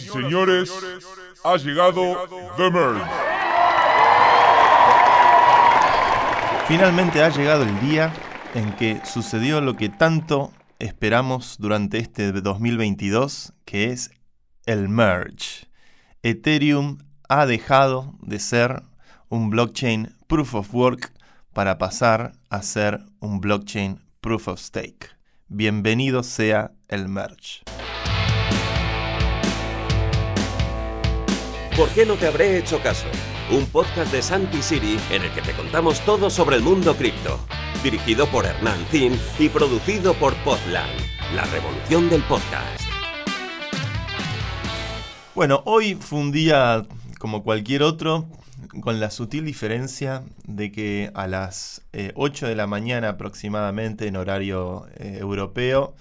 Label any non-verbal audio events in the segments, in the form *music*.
Y señores, ha llegado The Merge. Finalmente ha llegado el día en que sucedió lo que tanto esperamos durante este 2022, que es el merge. Ethereum ha dejado de ser un blockchain proof of work para pasar a ser un blockchain proof of stake. Bienvenido sea el merge. ¿Por qué no te habré hecho caso? Un podcast de Santi City en el que te contamos todo sobre el mundo cripto. Dirigido por Hernán Zin y producido por Podland, la revolución del podcast. Bueno, hoy fue un día como cualquier otro, con la sutil diferencia de que a las 8 eh, de la mañana aproximadamente en horario eh, europeo,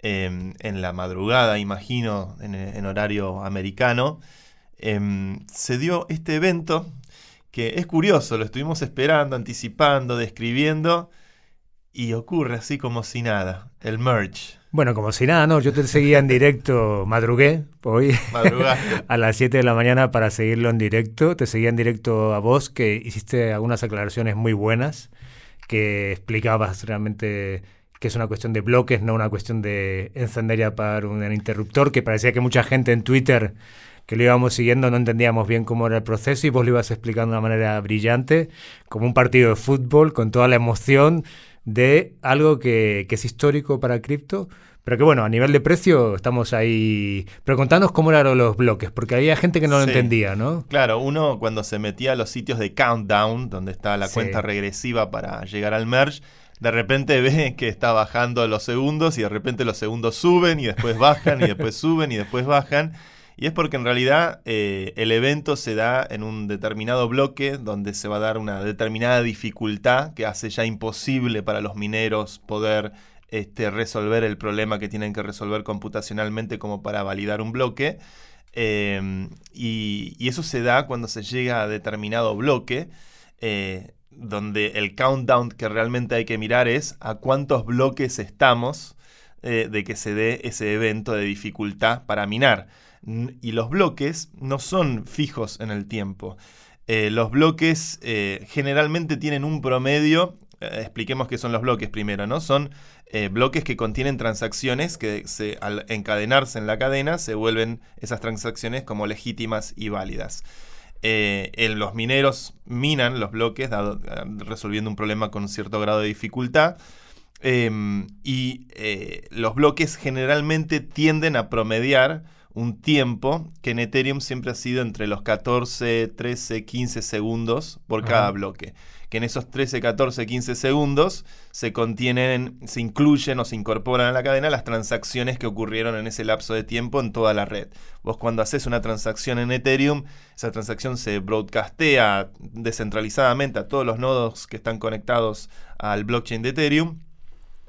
em, en la madrugada imagino en horario americano, Em, se dio este evento que es curioso, lo estuvimos esperando, anticipando, describiendo y ocurre así como si nada, el merge. Bueno, como si nada, no, yo te seguía en directo, madrugué hoy *laughs* a las 7 de la mañana para seguirlo en directo, te seguía en directo a vos que hiciste algunas aclaraciones muy buenas, que explicabas realmente que es una cuestión de bloques, no una cuestión de encender y apagar un interruptor, que parecía que mucha gente en Twitter que lo íbamos siguiendo no entendíamos bien cómo era el proceso y vos lo ibas explicando de una manera brillante, como un partido de fútbol, con toda la emoción de algo que, es histórico para cripto, pero que bueno, a nivel de precio estamos ahí. Pero contanos cómo eran los bloques, porque había gente que no lo entendía, ¿no? Claro, uno cuando se metía a los sitios de countdown, donde está la cuenta regresiva para llegar al merge, de repente *laughs* ve que está bajando los segundos y de repente los segundos suben y después bajan y después suben y después bajan. Y es porque en realidad eh, el evento se da en un determinado bloque donde se va a dar una determinada dificultad que hace ya imposible para los mineros poder este, resolver el problema que tienen que resolver computacionalmente como para validar un bloque. Em, y, eso se da cuando se llega a determinado bloque, eh, donde el countdown que realmente hay que mirar es a cuántos bloques estamos eh, de que se dé ese evento de dificultad para minar y los bloques no son fijos en el tiempo. Eh, los bloques eh, generalmente tienen un promedio, eh, expliquemos qué son los bloques primero, ¿no? Son bloques que contienen transacciones que al encadenarse en la cadena se vuelven esas transacciones como legítimas y válidas. los mineros minan los bloques resolviendo un problema con cierto grado de dificultad. Em, y los bloques generalmente tienden a promediar un tiempo que en Ethereum siempre ha sido entre los 14, 13, 15 segundos por cada bloque. Que en esos 13, 14, 15 segundos se contienen, se incluyen o se incorporan a la cadena las transacciones que ocurrieron en ese lapso de tiempo en toda la red. Vos cuando haces una transacción en Ethereum, esa transacción se broadcastea descentralizadamente a todos los nodos que están conectados al blockchain de Ethereum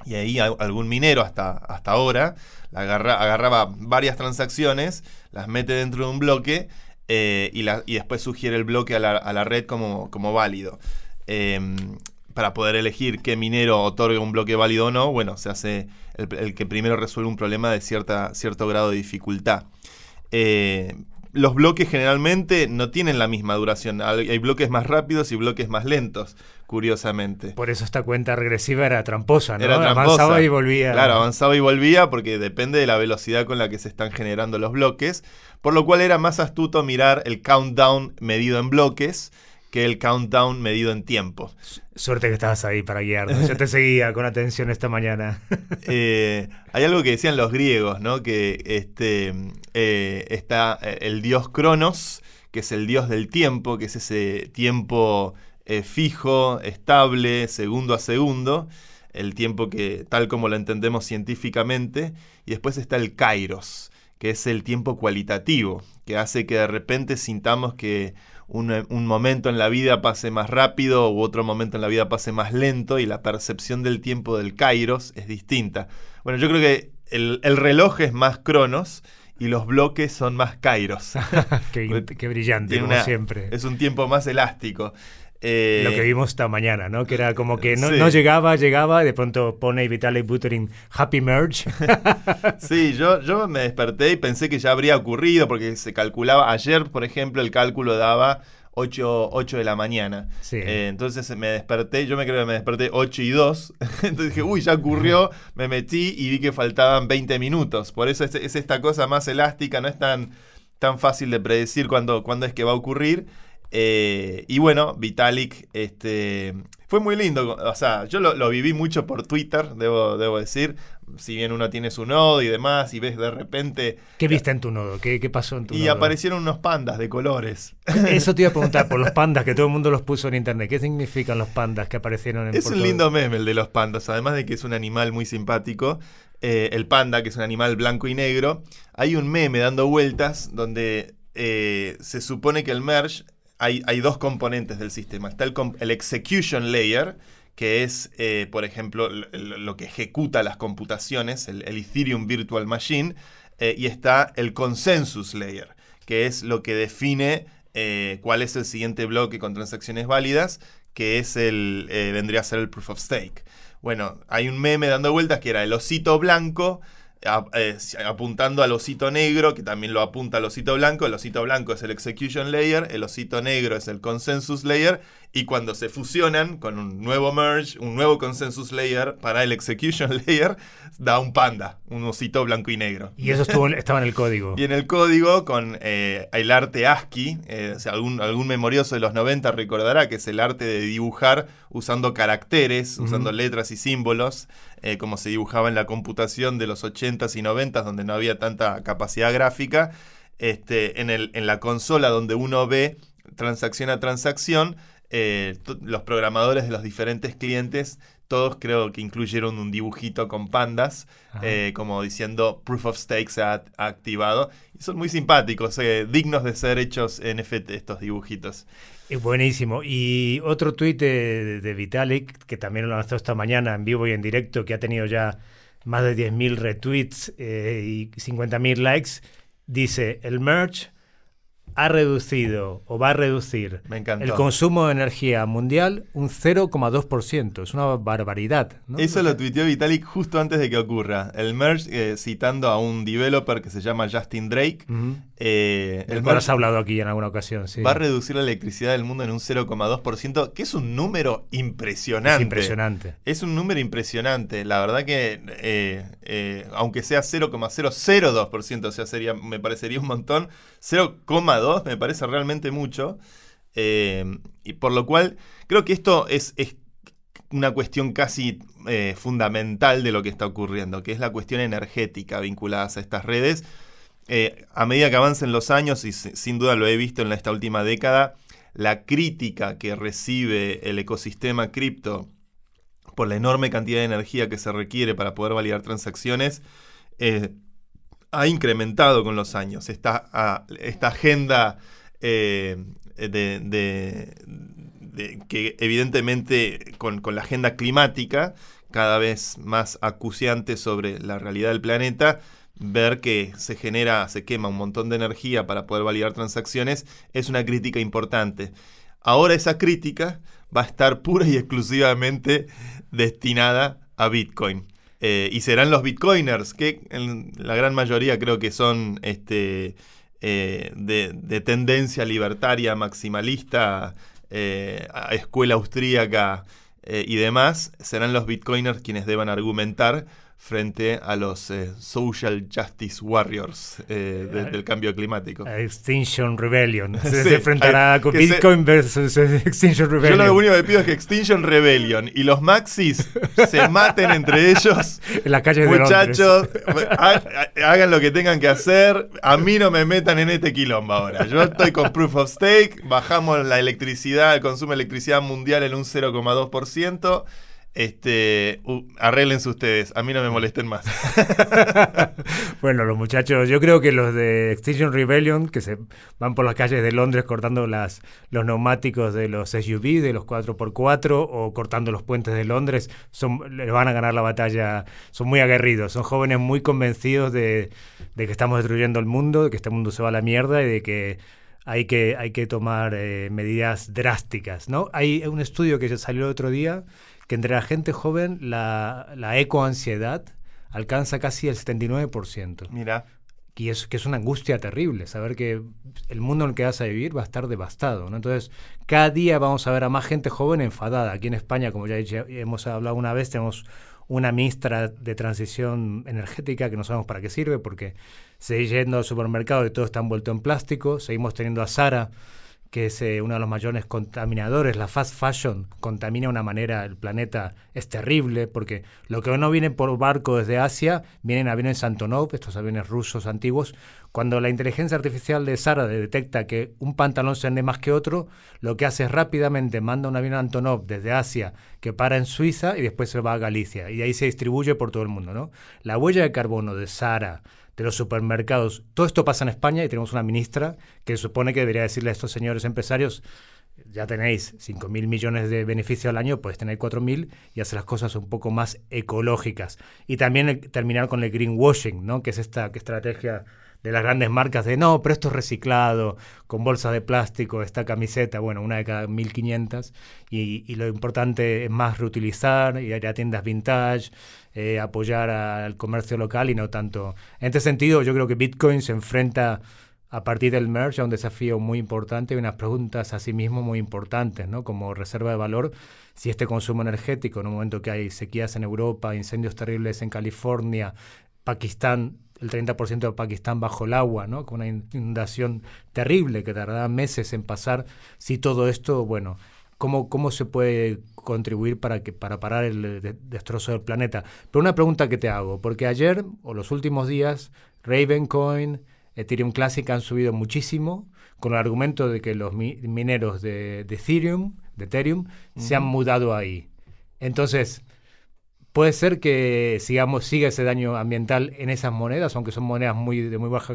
y ahí algún minero hasta, hasta ahora agarraba varias transacciones, las mete dentro de un bloque eh, y, y, después sugiere el bloque a la, red como, como válido. Em, para poder elegir qué minero otorga un bloque válido o no, bueno, se hace el, que primero resuelve un problema de cierta, cierto grado de dificultad. Eh, los bloques generalmente no tienen la misma duración. Hay bloques más rápidos y bloques más lentos, curiosamente. Por eso esta cuenta regresiva era tramposa, ¿no? Era tramposa. Avanzaba y volvía. Claro, avanzaba y volvía porque depende de la velocidad con la que se están generando los bloques. Por lo cual era más astuto mirar el countdown medido en bloques que el countdown medido en tiempo. Suerte que estabas ahí para guiarnos. Yo te seguía con atención esta mañana. *laughs* Eh, hay algo que decían los griegos, ¿no? Que este, eh, está eh, el dios Cronos, que es el dios del tiempo, que es ese tiempo fijo, estable, segundo a segundo, el tiempo que tal como lo entendemos científicamente, y después está el Kairos, que es el tiempo cualitativo, que hace que de repente sintamos que un, momento en la vida pase más rápido u otro momento en la vida pase más lento y la percepción del tiempo del Kairos es distinta. Bueno, yo creo que el, reloj es más Cronos y los bloques son más kairos. *laughs* qué, brillante, como siempre. Es un tiempo más elástico. Eh, Lo que vimos esta mañana, ¿no? Que era como que no, no llegaba, llegaba, y de pronto pone Vitaly Buterin Happy Merge. *laughs* sí, yo, yo me desperté y pensé que ya habría ocurrido, porque se calculaba, ayer, por ejemplo, el cálculo daba 8, 8 de la mañana. Eh, entonces me desperté, yo me creo que me desperté 8 y 2. *laughs* entonces dije, uy, ya ocurrió, me metí y vi que faltaban 20 minutos. Por eso es, es esta cosa más elástica, no es tan, tan fácil de predecir cuándo, cuándo es que va a ocurrir. Eh, y bueno, Vitalik este, fue muy lindo. O sea, yo lo, viví mucho por Twitter, debo, debo, decir. Si bien uno tiene su nodo y demás, y ves de repente. ¿Qué viste en tu nodo? ¿Qué, pasó en tu y nodo? Y aparecieron unos pandas de colores. *laughs* Eso te iba a preguntar por los *laughs* pandas, que todo el mundo los puso en internet. ¿Qué significan los pandas que aparecieron en Es un lindo meme el de los pandas, además de que es un animal muy simpático. Eh, el panda, que es un animal blanco y negro. Hay un meme dando vueltas donde eh, se supone que el merge hay, dos componentes del sistema. Está el, execution layer, que es, eh, por ejemplo, lo, que ejecuta las computaciones, el, Ethereum Virtual Machine, eh, y está el consensus layer, que es lo que define eh, cuál es el siguiente bloque con transacciones válidas, que es el, vendría a ser el proof of stake. Bueno, hay un meme dando vueltas que era el osito blanco eh, apuntando al osito negro, que también lo apunta al osito blanco. El osito blanco es el execution layer, el osito negro es el consensus layer, y cuando se fusionan con un nuevo merge, un nuevo consensus layer para el execution *laughs* layer, da un panda, un osito blanco y negro. Y eso estuvo, estaba en el código. Y en el código, con eh, el arte ASCII, eh, algún, algún memorioso de los 90 recordará que es el arte de dibujar usando caracteres, usando letras y símbolos. Eh, como se dibujaba en la computación de los 80s y 90s, donde no había tanta capacidad gráfica, este, en, el, en la consola donde uno ve transacción a transacción, eh, los programadores de los diferentes clientes, todos creo que incluyeron un dibujito con pandas, eh, como diciendo Proof of Stake se ha, activado. Y son muy simpáticos, dignos de ser hechos en NFT estos dibujitos. Es buenísimo. Y otro tuit de, Vitalik, que también lo lanzó esta mañana en vivo y en directo, que ha tenido ya más de 10.000 retweets eh, y 50.000 likes, dice, el merch ha reducido o va a reducir el consumo de energía mundial un 0,2%. Es una barbaridad. Eso lo tuiteó Vitalik justo antes de que ocurra. El merge, eh, citando a un developer que se llama Justin Drake. Eh, el merge has hablado aquí en alguna ocasión. Va a reducir la electricidad del mundo en un 0,2%, que es un número impresionante. Es impresionante. Es un número impresionante. La verdad que, eh, aunque sea 0,002%, o sea, sería, me parecería un montón, 0,2% me parece realmente mucho. Eh, y por lo cual, creo que esto es, una cuestión casi eh, fundamental de lo que está ocurriendo, que es la cuestión energética vinculada a estas redes. Eh, a medida que avancen los años, y sin duda lo he visto en esta última década, la crítica que recibe el ecosistema cripto por la enorme cantidad de energía que se requiere para poder validar transacciones, ha incrementado con los años. Esta, esta agenda eh, que evidentemente con, la agenda climática, cada vez más acuciante sobre la realidad del planeta, ver que se genera, se quema un montón de energía para poder validar transacciones, es una crítica importante. Ahora esa crítica va a estar pura y exclusivamente destinada a Bitcoin. Eh, y serán los bitcoiners, que en la gran mayoría creo que son este, eh, de, tendencia libertaria, maximalista, eh, escuela austríaca y demás, serán los bitcoiners quienes deban argumentar frente a los eh, social justice warriors eh, del cambio climático. Extinction Rebellion. *laughs* Se, enfrentará con Bitcoin versus *laughs* Extinction Rebellion. Yo lo único que pido es que Extinction Rebellion y los Maxis se maten entre ellos. *laughs* En las calles Muchachos, hagan lo que tengan que hacer. A mí no me metan en este quilombo ahora. Yo estoy con Proof of Stake. Bajamos la electricidad, el consumo de electricidad mundial en un 0,2%. Este, uh, arréglense ustedes, a mí no me molesten más. *laughs* bueno, los muchachos, yo creo que los de Extinction Rebellion, que se van por las calles de Londres cortando las, los neumáticos de los SUV, de los 4x4, o cortando los puentes de Londres, son, les van a ganar la batalla, son muy aguerridos, son jóvenes muy convencidos de, que estamos destruyendo el mundo, de que este mundo se va a la mierda y de que hay que, hay que tomar eh, medidas drásticas. ¿no? Hay un estudio que salió el otro día que entre la gente joven la, la ecoansiedad alcanza casi el 79%. Mira. Y es que es una angustia terrible, saber que el mundo en el que vas a vivir va a estar devastado. ¿no? Entonces, cada día vamos a ver a más gente joven enfadada. Aquí en España, como ya hemos hablado una vez, tenemos una ministra de transición energética que no sabemos para qué sirve, porque seguimos yendo al supermercado y todo está envuelto en plástico. Seguimos teniendo a Sara que es eh, uno de los mayores contaminadores, la fast fashion contamina de una manera el planeta, es terrible, porque lo que no viene por barco desde Asia, vienen aviones Antonov, estos aviones rusos antiguos. Cuando la inteligencia artificial de Sara detecta que un pantalón se vende más que otro, lo que hace es rápidamente manda un avión Antonov desde Asia que para en Suiza y después se va a Galicia, y ahí se distribuye por todo el mundo. ¿no? La huella de carbono de Sara, de los supermercados. Todo esto pasa en España y tenemos una ministra que supone que debería decirle a estos señores empresarios, ya tenéis 5 mil millones de beneficio al año, puedes tener 4 mil y hacer las cosas un poco más ecológicas. Y también terminar con el greenwashing, ¿no? que es esta estrategia de las grandes marcas de no, pero esto es reciclado, con bolsas de plástico, esta camiseta, bueno, una de cada 1500, y, y lo importante es más reutilizar, ir a tiendas vintage, eh, apoyar al comercio local y no tanto. En este sentido, yo creo que Bitcoin se enfrenta a partir del merge a un desafío muy importante y unas preguntas a sí mismo muy importantes, ¿no? Como reserva de valor, si este consumo energético, en un momento que hay sequías en Europa, incendios terribles en California, Pakistán el 30% de Pakistán bajo el agua, ¿no? con una inundación terrible que tardará meses en pasar. Si todo esto, bueno, ¿cómo, cómo se puede contribuir para, que, para parar el destrozo del planeta? Pero una pregunta que te hago, porque ayer o los últimos días, Ravencoin, Ethereum Classic han subido muchísimo con el argumento de que los mineros de, Ethereum, de Ethereum, se han mudado ahí. Entonces, Puede ser que sigamos, siga ese daño ambiental en esas monedas, aunque son monedas muy, de muy baja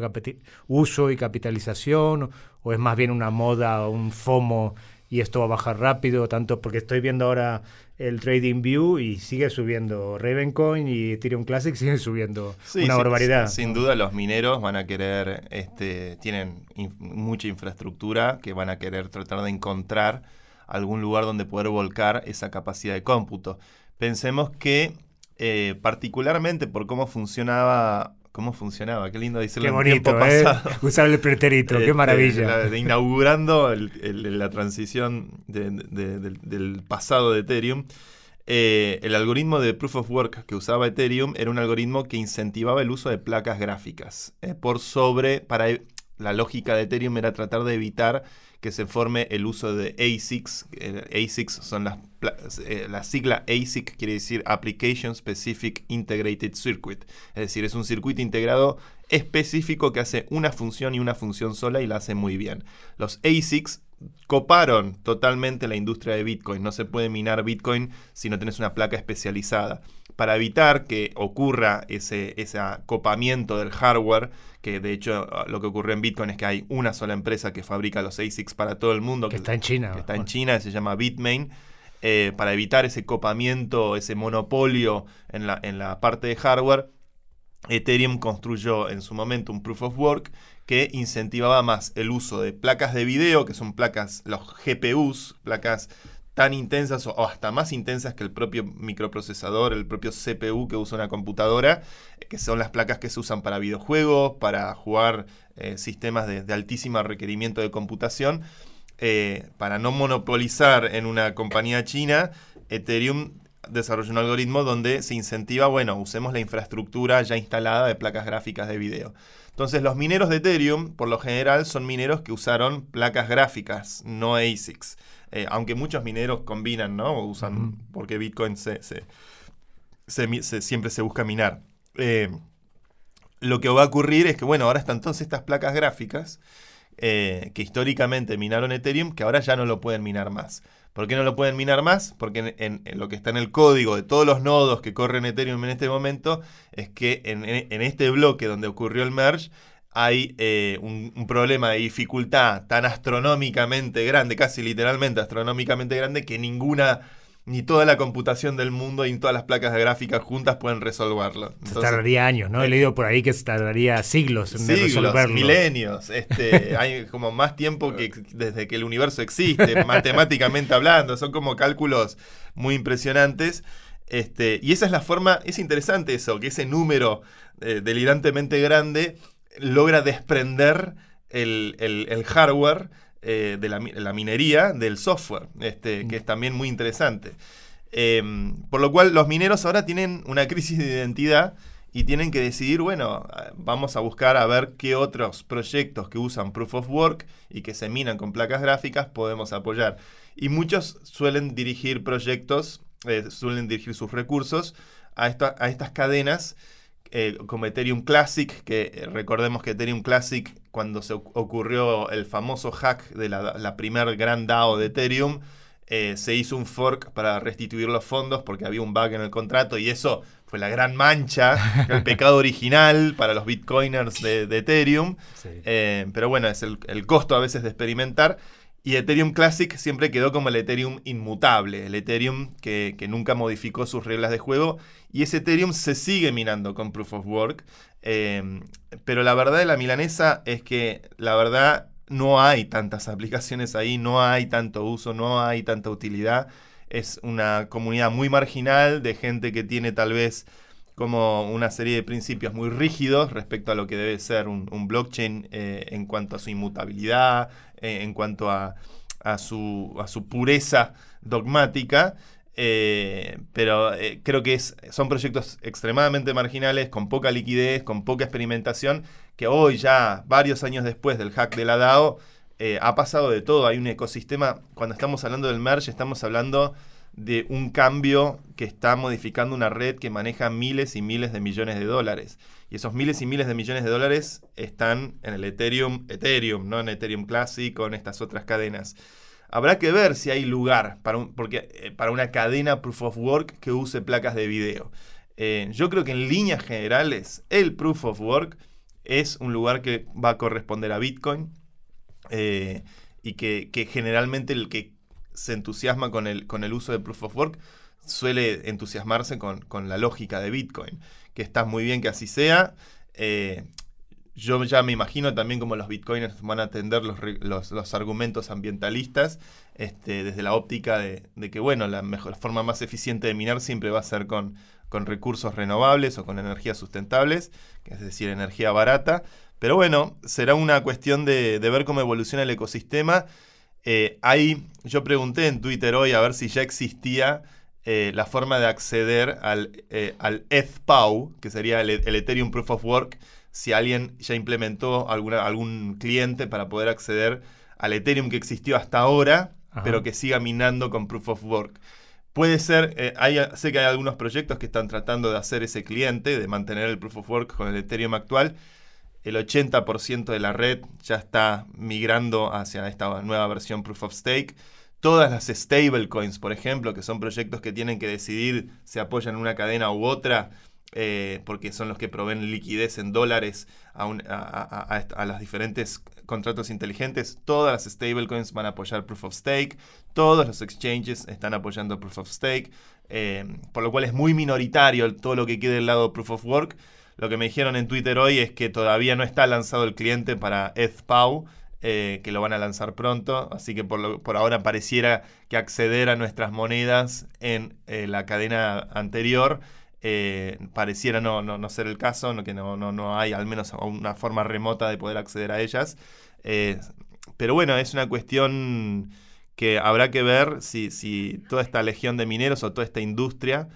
uso y capitalización, o es más bien una moda o un FOMO y esto va a bajar rápido, tanto porque estoy viendo ahora el Trading View y sigue subiendo Ravencoin y Ethereum Classic *laughs* siguen subiendo una barbaridad. Sin, duda los mineros van a querer, este, tienen mucha infraestructura que van a querer tratar de encontrar algún lugar donde poder volcar esa capacidad de cómputo. Pensemos que eh, particularmente por cómo funcionaba cómo funcionaba, qué lindo decirlo qué bonito, tiempo ¿eh? *laughs* Usar el pretérito, qué este, maravilla. inaugurando la transición del, pasado de Ethereum, eh, el algoritmo de Proof of Work que usaba Ethereum era un algoritmo que incentivaba el uso de placas gráficas. por sobre, para la lógica de Ethereum era tratar de evitar que se forme el uso de ASICs. ASICs son las, eh, la sigla ASIC quiere decir Application Specific Integrated Circuit. Es decir, es un circuito integrado específico que hace una función y una función sola y la hace muy bien. Los ASICs coparon totalmente la industria de Bitcoin. No se puede minar Bitcoin si no tienes una placa especializada. Para evitar que ocurra ese, ese acopamiento del hardware, que de hecho ah, lo que ocurre en Bitcoin es que hay una sola empresa que fabrica los ASICs para todo el mundo. Que, está en China. Que está en China, se llama Bitmain. Eh, para evitar ese copamiento, ese monopolio en la, en la parte de hardware, Ethereum construyó en su momento un proof of work que incentivaba más el uso de placas de video, que son placas, los GPUs, placas tan intensas o hasta más intensas que el propio microprocesador, el propio CPU que usa una computadora, que son las placas que se usan para videojuegos, para jugar eh, sistemas de, altísimo requerimiento de computación. Eh, para no monopolizar en una compañía china, Ethereum desarrolló un algoritmo donde se incentiva, bueno, usemos la infraestructura ya instalada de placas gráficas de video. Entonces los mineros de Ethereum, por lo general, son mineros que usaron placas gráficas, no ASICs. Eh, aunque muchos mineros combinan, ¿no? Usan, porque Bitcoin se, siempre se busca minar. Eh, lo que va a ocurrir es que, bueno, ahora están todas estas placas gráficas eh, que históricamente minaron Ethereum, que ahora ya no lo pueden minar más. ¿Por qué no lo pueden minar más? Porque en, lo que está en el código de todos los nodos que corren Ethereum en este momento es que en, este bloque donde ocurrió el merge hay eh, un, problema de dificultad tan astronómicamente grande, casi literalmente astronómicamente grande, que ninguna ni toda la computación del mundo y todas las placas de gráfica juntas pueden resolverlo. se tardaría años, ¿no? He leído por ahí que se tardaría siglos en resolverlo. milenios. Este, *laughs* hay como más tiempo que desde que el universo existe, matemáticamente hablando. Son como cálculos muy impresionantes. Este, y esa es la forma, es interesante eso, que ese número eh, delirantemente grande logra desprender el hardware eh, de la, minería del software, este, que es también muy interesante. Em, por lo cual los mineros ahora tienen una crisis de identidad y tienen que decidir, bueno, vamos a buscar a ver qué otros proyectos que usan Proof of Work y que se minan con placas gráficas podemos apoyar. Y muchos suelen dirigir proyectos, eh, suelen dirigir sus recursos a, a estas cadenas eh, como Ethereum Classic, que eh, recordemos que Ethereum Classic, cuando se ocurrió el famoso hack de la, la primer gran DAO de Ethereum, eh, se hizo un fork para restituir los fondos porque había un bug en el contrato y eso fue la gran mancha, *laughs* el pecado original para los bitcoiners de, Ethereum. pero bueno, es el, el costo a veces de experimentar. Y Ethereum Classic siempre quedó como el Ethereum inmutable, el Ethereum que, nunca modificó sus reglas de juego. Y ese Ethereum se sigue minando con Proof of Work. Em, pero la verdad de la milanesa es que la verdad no hay tantas *laughs* aplicaciones ahí, no hay tanto uso, no hay tanta utilidad. Es una comunidad muy marginal de gente que tiene tal vez como una serie de principios muy rígidos respecto a lo que debe ser un, blockchain eh, en cuanto a su inmutabilidad, eh, en cuanto a, su, a, su, pureza dogmática. Eh, pero creo que son proyectos extremadamente marginales, con poca liquidez, con poca experimentación, que hoy ya, varios años después del hack de la DAO, ha pasado de todo. Hay un ecosistema, cuando estamos hablando del merge, estamos hablando de un cambio que está modificando una red que maneja miles y miles de millones de dólares. Y esos miles y miles de millones de dólares están en el Ethereum, Ethereum, no en Ethereum Classic o en estas otras cadenas. Habrá que ver si hay lugar para, porque, eh, para una cadena Proof of Work que use placas de video. Eh, yo creo que en líneas generales el Proof of Work es un lugar que va a corresponder a Bitcoin eh, y que, que, generalmente el que se entusiasma con el, con el uso de Proof of Work suele entusiasmarse con, la lógica de Bitcoin, que está muy bien que así sea. Eh, yo ya me imagino también cómo los bitcoiners van a atender los, los, argumentos ambientalistas este, desde la óptica de, que, bueno, la mejor forma más eficiente de minar siempre va a ser con, con recursos renovables o con energías sustentables, es decir, energía barata. Pero bueno, será una cuestión de, de ver cómo evoluciona el ecosistema eh, yo pregunté en Twitter hoy a ver si ya existía eh, la forma de acceder al, eh, al ETHPOW, que sería el, Ethereum Proof of Work, si alguien ya implementó alguna, algún cliente para poder acceder al Ethereum que existió hasta ahora, pero que siga minando con Proof of Work. Puede ser, sé que hay algunos proyectos que están tratando de hacer ese cliente, de mantener el Proof of Work con el Ethereum actual, el 80% de la red ya está migrando hacia esta nueva versión Proof of Stake. Todas las stablecoins, por ejemplo, que son proyectos que tienen que decidir si apoyan una cadena u otra, eh, porque son los que proveen liquidez en dólares a, a, los diferentes contratos inteligentes, todas las stablecoins van a apoyar Proof of Stake, todos los exchanges están apoyando Proof of Stake, eh, por lo cual es muy minoritario todo lo que quede del lado Proof of Work. Lo que me dijeron en Twitter hoy es que todavía no está lanzado el cliente para ETHPOW, eh, que lo van a lanzar pronto, así que por, por, ahora pareciera que acceder a nuestras monedas en eh, la cadena anterior eh, pareciera no, no, ser el caso, no, que no, no, no hay al menos una forma remota de poder acceder a ellas. pero bueno, es una cuestión que habrá que ver si, si toda esta legión de mineros o toda esta industria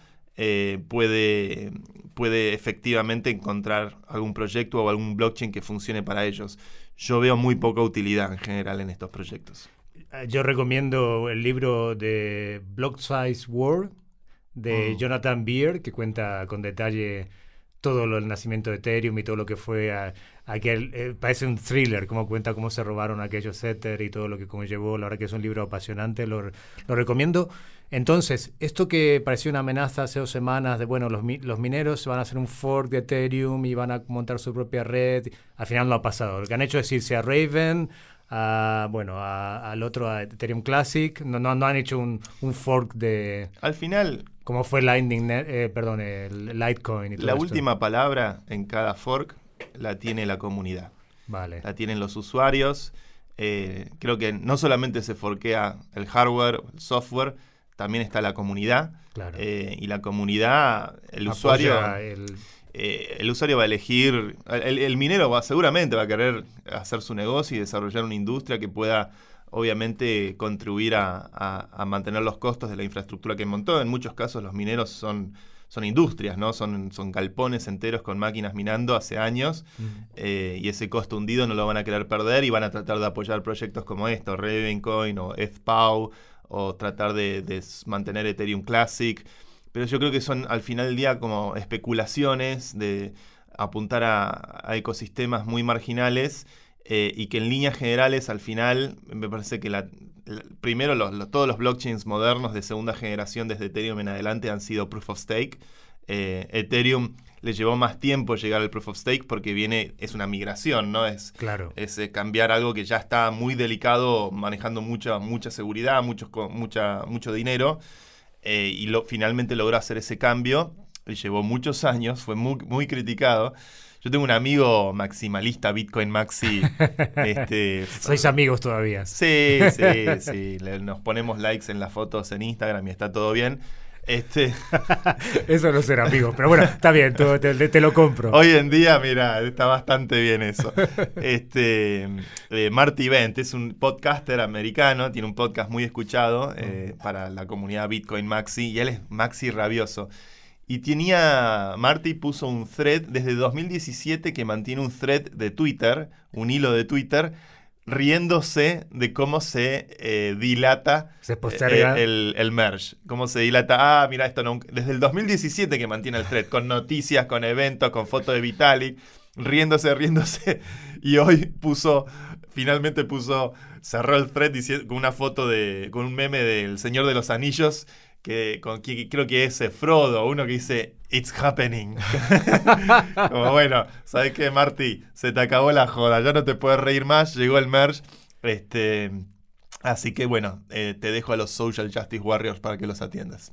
puede, puede efectivamente encontrar algún proyecto o algún blockchain que funcione para ellos. Yo veo muy poca utilidad en general en estos proyectos. Ah, yo recomiendo el libro de Block Size World de mm. Jonathan Beer, que cuenta con detalle todo lo, el nacimiento de Ethereum y todo lo que fue aquel, eh, parece un thriller, como cuenta cómo se robaron aquellos Ether y todo lo que conllevó, la verdad que es un libro apasionante, lo, lo recomiendo. Entonces, esto que pareció una amenaza hace dos semanas de, bueno, los, los mineros van a hacer un fork de Ethereum y van a montar su propia red, al final no ha pasado. Lo que han hecho es irse a Raven, a, bueno, al otro, a Ethereum Classic, no, no, han hecho un, un fork de... Al final, como fue Lightning, eh, perdón, el Litecoin. Y la última palabra en cada fork la tiene la comunidad. Vale. La tienen los usuarios. Eh, creo que no solamente se forquea el hardware, el software, también está la comunidad. Claro. Eh, y la comunidad, el usuario. El... usuario va a elegir, el, minero va, seguramente va a querer hacer su negocio y desarrollar una industria que pueda obviamente contribuir a, mantener los costos de la infraestructura que montó. En muchos casos los mineros son, son industrias, ¿no? Son, son galpones enteros con máquinas minando hace años eh, y ese costo hundido no lo van a querer perder y van a tratar de apoyar proyectos como esto, Ravencoin o ETHPOW o tratar de, mantener Ethereum Classic. Pero yo creo que son al final del día como especulaciones de apuntar a ecosistemas muy marginales eh, y que en líneas generales al final me parece que primero todos los blockchains modernos de segunda generación desde Ethereum en adelante han sido proof of stake. Eh, Ethereum le llevó más tiempo llegar al proof of stake porque viene es una migración, ¿no? Es, claro. es eh, cambiar algo que ya está muy delicado, manejando mucha, mucha seguridad, mucho, mucha, mucho dinero. y lo, finalmente logró hacer ese cambio. Le llevó muchos años, fue muy, muy criticado. Yo tengo un amigo maximalista, Bitcoin Maxi. *laughs* este, Sois amigos todavía. Sí, sí, sí. nos ponemos likes en las fotos en Instagram y está todo bien. Este... *laughs* eso no será amigos, pero bueno, está bien, te, lo compro. Hoy en día, mira, está bastante bien eso. *laughs* Este, eh, Marty Bent es un podcaster americano, tiene un podcast muy escuchado eh, para la comunidad Bitcoin Maxi y él es Maxi rabioso. Y tenía, Marty puso un thread desde 2017 que mantiene un thread de Twitter, un hilo de Twitter, riéndose de cómo se eh, dilata eh, el, el, merge. Cómo se dilata, ah, mira, esto desde el 2017 que mantiene el thread, con noticias, con eventos, con fotos de Vitalik, riéndose, riéndose. Y hoy puso, finalmente puso, cerró el thread con una foto de, con un meme del Señor de los Anillos que, con, creo que es Frodo, uno que dice It's happening. *laughs* Como bueno, ¿sabes qué, Marty? Se te acabó la joda, ya no te puedes reír más, llegó el merge. Este, así que bueno, eh, te dejo a los Social Justice Warriors para que los atiendas.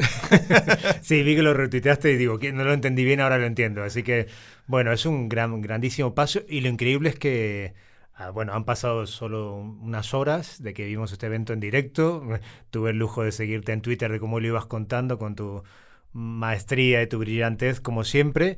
*laughs* sí, vi que lo retuiteaste y digo que no lo entendí bien, ahora lo entiendo. Así que bueno, es un gran, grandísimo paso y lo increíble es que Ah, bueno, han pasado solo unas horas de que vimos este evento en directo. Tuve el lujo de seguirte en Twitter de cómo lo ibas contando con tu maestría y tu brillantez, como siempre.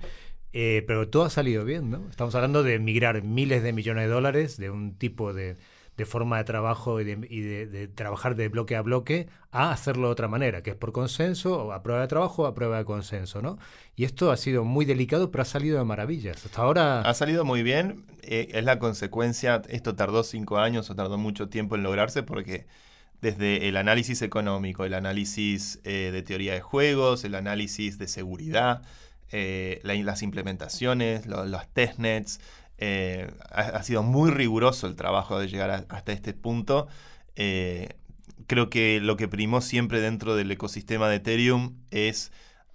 Eh, pero todo ha salido bien, ¿no? Estamos hablando de migrar miles de millones de dólares de un tipo de, de forma de trabajo y, de, trabajar de bloque a bloque a hacerlo de otra manera, que es por consenso, o a prueba de trabajo o a prueba de consenso, ¿no? Y esto ha sido muy delicado, pero ha salido de maravillas. Hasta ahora... Ha salido muy bien, eh, es la consecuencia, esto tardó cinco años o tardó mucho tiempo en lograrse porque desde el análisis económico, el análisis eh, de teoría de juegos, el análisis de seguridad, eh, las implementaciones, los testnets, eh, ha, sido muy riguroso el trabajo de llegar hasta este punto. Eh, creo que lo que primó siempre dentro del ecosistema de Ethereum es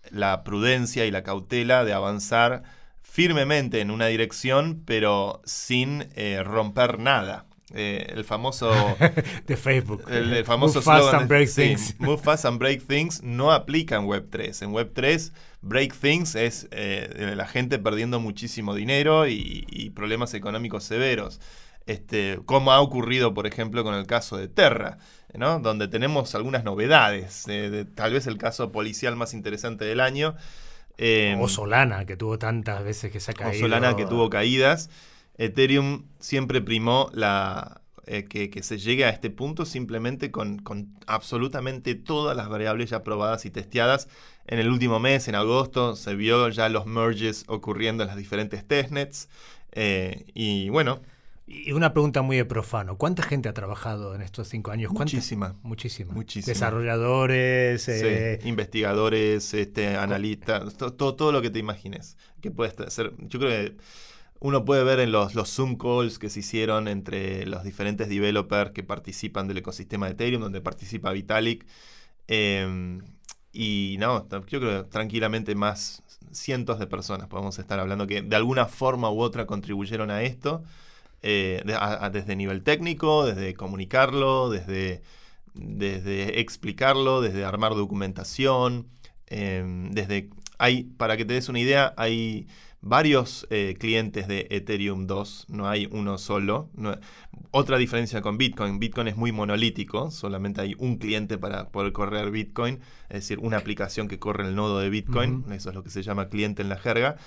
la prudencia y la cautela de avanzar firmemente en una dirección, pero sin eh, romper nada. El famoso *laughs* de Facebook. El, famoso move fast and break things. move *laughs* fast and break things no aplica en Web3. En Web3 Break Things es eh, la gente perdiendo muchísimo dinero y, problemas económicos severos. Este, como ha ocurrido, por ejemplo, con el caso de Terra, ¿no? donde tenemos algunas novedades, eh, tal vez el caso policial más interesante del año. Eh, o Solana, que tuvo tantas veces que se ha caído. O Solana, que tuvo caídas. Ethereum siempre primó la, que, que, se llegue a este punto simplemente con, con, absolutamente todas las variables ya probadas y testeadas en el último mes, en agosto, se vio ya los merges ocurriendo en las diferentes testnets. Eh, y bueno. Y una pregunta muy de profano. ¿Cuánta gente ha trabajado en estos cinco años? Muchísima. Muchísima. Muchísima. Desarrolladores. Eh, investigadores, este, analistas, todo, todo, lo que te imagines. Que puede ser. Yo creo que uno puede ver en los, Zoom calls que se hicieron entre los diferentes developers que participan del ecosistema de Ethereum, donde participa Vitalik. Em, y no, yo creo que tranquilamente más cientos de personas podemos estar hablando que de alguna forma u otra contribuyeron a esto, eh, desde nivel técnico, desde comunicarlo, desde, desde explicarlo, desde armar documentación, em, desde... Hay, para que te des una idea, hay varios eh, clientes de Ethereum 2, no hay uno solo. otra diferencia con Bitcoin, Bitcoin es muy monolítico, solamente hay un cliente para poder correr Bitcoin, es decir, una aplicación que corre el nodo de Bitcoin, eso es lo que se llama cliente en la jerga.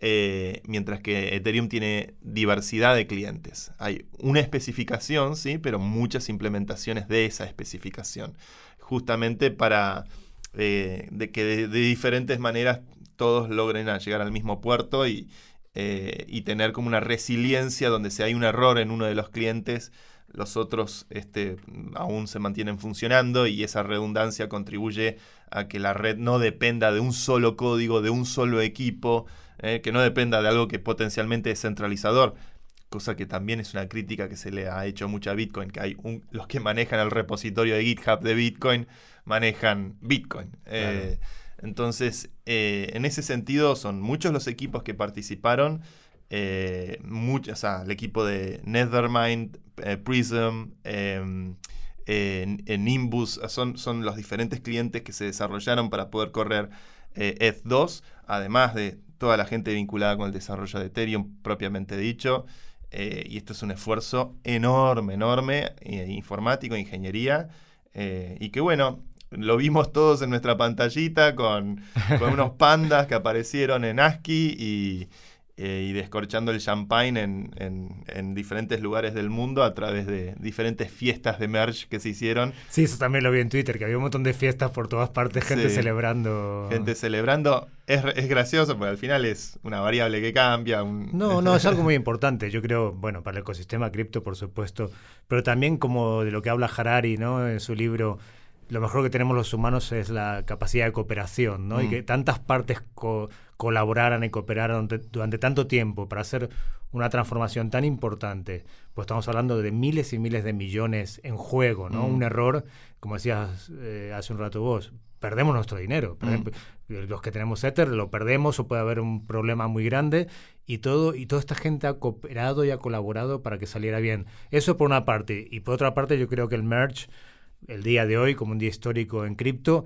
Eh, mientras que Ethereum tiene diversidad de clientes. Hay una especificación, sí, pero muchas implementaciones de esa especificación. Justamente para eh, de que de, diferentes maneras todos logren llegar al mismo puerto y, eh, y, tener como una resiliencia donde si hay un error en uno de los clientes, los otros este, aún se mantienen funcionando y esa redundancia contribuye a que la red no dependa de un solo código, de un solo equipo, eh, que no dependa de algo que potencialmente es centralizador, cosa que también es una crítica que se le ha hecho mucho a Bitcoin, que hay los que manejan el repositorio de GitHub de Bitcoin manejan Bitcoin. Eh, entonces, eh, en ese sentido, son muchos los equipos que participaron. Eh, o sea, el equipo de Nethermind, eh, Prism, em, Nimbus, son, son los diferentes clientes que se desarrollaron para poder correr ETH2, además de toda la gente vinculada con el desarrollo de Ethereum propiamente dicho. y esto es un esfuerzo enorme, enorme, informático, ingeniería, y que bueno, lo vimos todos en nuestra pantallita con, unos *laughs* pandas que aparecieron en ASCII y, eh, descorchando el champagne en, diferentes lugares del mundo a través de diferentes fiestas de merch que se hicieron. Sí, eso también lo vi en Twitter, que había un montón de fiestas por todas partes, gente celebrando. Gente celebrando. Es, es, gracioso porque al final es una variable que cambia. No, no, *laughs* es algo muy importante. Yo creo, bueno, para el ecosistema cripto, por supuesto, pero también como de lo que habla Harari, ¿no? En su libro lo mejor que tenemos los humanos es la capacidad de cooperación, ¿no? Y mm. que tantas partes colaboraran y cooperaran durante, tanto tiempo para hacer una transformación tan importante. Pues estamos hablando de miles y miles de millones en juego, ¿no? Mm. Un error, como decías eh, hace un rato vos, perdemos nuestro dinero. Mm. los que tenemos Ether lo perdemos o puede haber un problema muy grande y todo y toda esta gente ha cooperado y ha colaborado para que saliera bien. Eso por una parte y por otra parte yo creo que el merge el día de hoy como un día histórico en cripto,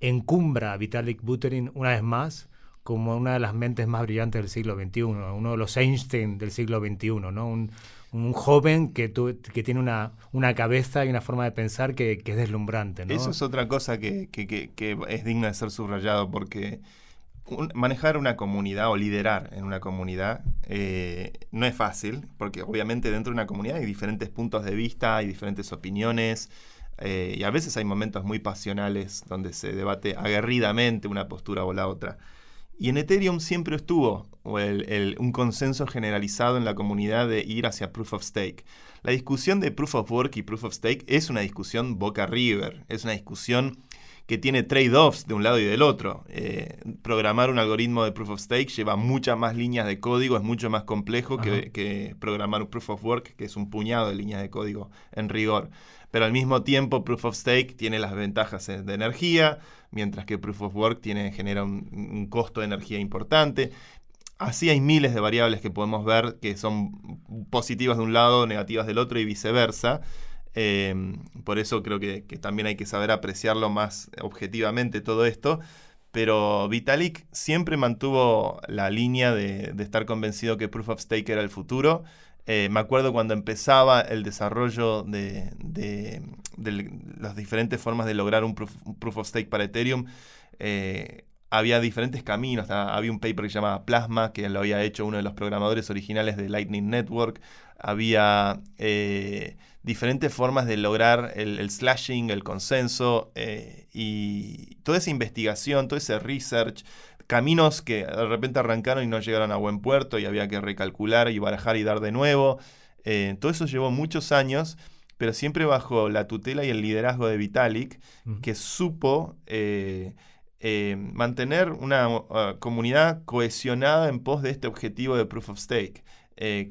encumbra a Vitalik Buterin una vez más como una de las mentes más brillantes del siglo XXI, uno de los Einstein del siglo XXI, ¿no? Un, joven que, tiene una, una, cabeza y una forma de pensar que, es deslumbrante. ¿no? Eso es otra cosa que, es digna de ser subrayado, porque manejar una comunidad o liderar en una comunidad eh, no es fácil, porque obviamente dentro de una comunidad hay diferentes puntos de vista, hay diferentes opiniones, eh, y a veces hay momentos muy pasionales donde se debate aguerridamente una postura o la otra. Y en Ethereum siempre estuvo un consenso generalizado en la comunidad de ir hacia Proof of Stake. La discusión de Proof of Work y Proof of Stake es una discusión boca river, es una discusión que tiene trade-offs de un lado y del otro. Eh, programar un algoritmo de Proof of Stake lleva muchas más líneas de código, es mucho más complejo que, que, programar un Proof of Work, que es un puñado de líneas de código en rigor pero al mismo tiempo Proof of Stake tiene las ventajas de energía, mientras que Proof of Work tiene, genera un, costo de energía importante. Así hay miles de variables que podemos ver que son positivas de un lado, negativas del otro y viceversa. Eh, por eso creo que, también hay que saber apreciarlo más objetivamente todo esto. Pero Vitalik siempre mantuvo la línea de, de estar convencido que Proof of Stake era el futuro. Eh, me acuerdo cuando empezaba el desarrollo de, las diferentes formas de lograr un proof, of stake para Ethereum. Eh, había diferentes caminos. Había un paper que se llamaba Plasma, que lo había hecho uno de los programadores originales de Lightning Network. Había eh, diferentes formas de lograr el, el slashing, el consenso y toda esa investigación, todo ese research caminos que de repente arrancaron y no llegaron a buen puerto y había que recalcular y barajar y dar de nuevo. Eh, todo eso llevó muchos años, pero siempre bajo la tutela y el liderazgo de Vitalik, que supo eh, eh, mantener una uh, comunidad cohesionada en pos de este objetivo de Proof of Stake.